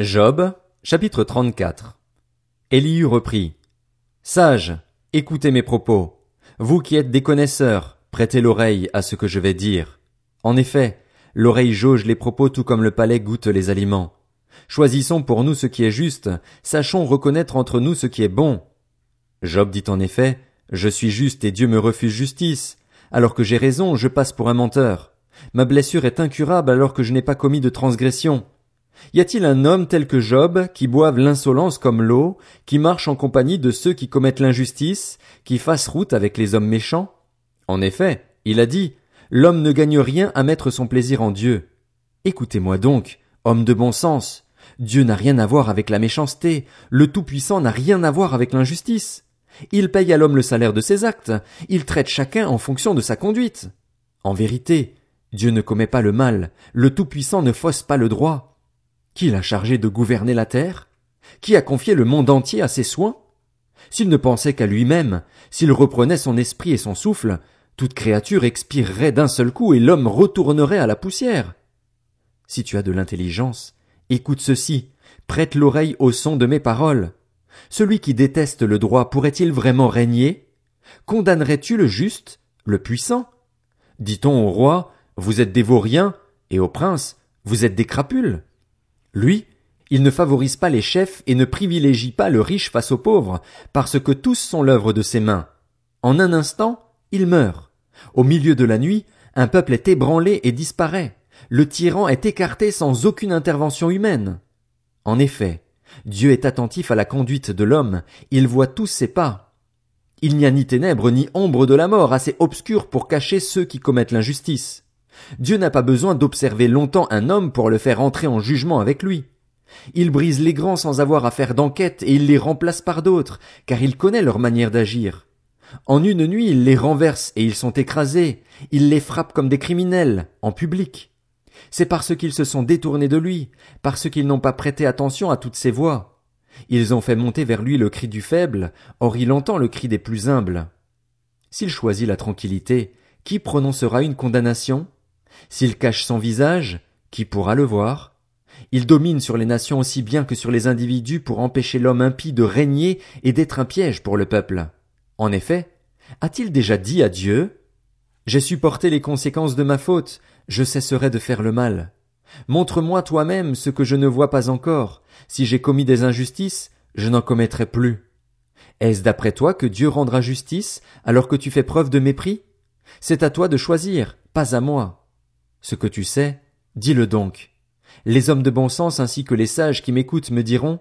Job, chapitre 34. Élihu reprit. Sages, écoutez mes propos. Vous qui êtes des connaisseurs, prêtez l'oreille à ce que je vais dire. En effet, l'oreille jauge les propos tout comme le palais goûte les aliments. Choisissons pour nous ce qui est juste, sachons reconnaître entre nous ce qui est bon. Job dit en effet, Je suis juste et Dieu me refuse justice. Alors que j'ai raison, je passe pour un menteur. Ma blessure est incurable alors que je n'ai pas commis de transgression. Y a-t-il un homme tel que Job, qui boive l'insolence comme l'eau, qui marche en compagnie de ceux qui commettent l'injustice, qui fasse route avec les hommes méchants? En effet, il a dit, L'homme ne gagne rien à mettre son plaisir en Dieu. Écoutez-moi donc, homme de bon sens. Dieu n'a rien à voir avec la méchanceté, le Tout-Puissant n'a rien à voir avec l'injustice. Il paye à l'homme le salaire de ses actes, il traite chacun en fonction de sa conduite. En vérité, Dieu ne commet pas le mal, le Tout-Puissant ne fausse pas le droit. Qui l'a chargé de gouverner la terre? Qui a confié le monde entier à ses soins? S'il ne pensait qu'à lui-même, s'il reprenait son esprit et son souffle, toute créature expirerait d'un seul coup et l'homme retournerait à la poussière. Si tu as de l'intelligence, écoute ceci, prête l'oreille au son de mes paroles. Celui qui déteste le droit pourrait-il vraiment régner? Condamnerais-tu le juste, le puissant? Dit-on au roi, vous êtes des vauriens, et au prince, vous êtes des crapules? Lui, il ne favorise pas les chefs et ne privilégie pas le riche face aux pauvres, parce que tous sont l'œuvre de ses mains. En un instant, il meurt. Au milieu de la nuit, un peuple est ébranlé et disparaît. Le tyran est écarté sans aucune intervention humaine. En effet, Dieu est attentif à la conduite de l'homme, il voit tous ses pas. Il n'y a ni ténèbres ni ombre de la mort assez obscure pour cacher ceux qui commettent l'injustice. Dieu n'a pas besoin d'observer longtemps un homme pour le faire entrer en jugement avec lui. Il brise les grands sans avoir à faire d'enquête et il les remplace par d'autres, car il connaît leur manière d'agir. En une nuit, il les renverse et ils sont écrasés. Il les frappe comme des criminels, en public. C'est parce qu'ils se sont détournés de lui, parce qu'ils n'ont pas prêté attention à toutes ses voix. Ils ont fait monter vers lui le cri du faible, or il entend le cri des plus humbles. S'il choisit la tranquillité, qui prononcera une condamnation? S'il cache son visage, qui pourra le voir? Il domine sur les nations aussi bien que sur les individus pour empêcher l'homme impie de régner et d'être un piège pour le peuple. En effet, a-t-il déjà dit à Dieu, J'ai supporté les conséquences de ma faute, je cesserai de faire le mal. Montre-moi toi-même ce que je ne vois pas encore. Si j'ai commis des injustices, je n'en commettrai plus. Est-ce d'après toi que Dieu rendra justice alors que tu fais preuve de mépris? C'est à toi de choisir, pas à moi. Ce que tu sais, dis-le donc. Les hommes de bon sens ainsi que les sages qui m'écoutent me diront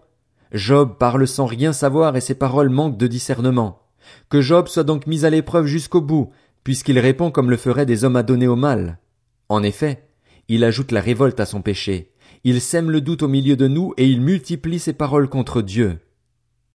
Job parle sans rien savoir et ses paroles manquent de discernement. Que Job soit donc mis à l'épreuve jusqu'au bout, puisqu'il répond comme le feraient des hommes adonnés au mal. En effet, il ajoute la révolte à son péché. Il sème le doute au milieu de nous et il multiplie ses paroles contre Dieu.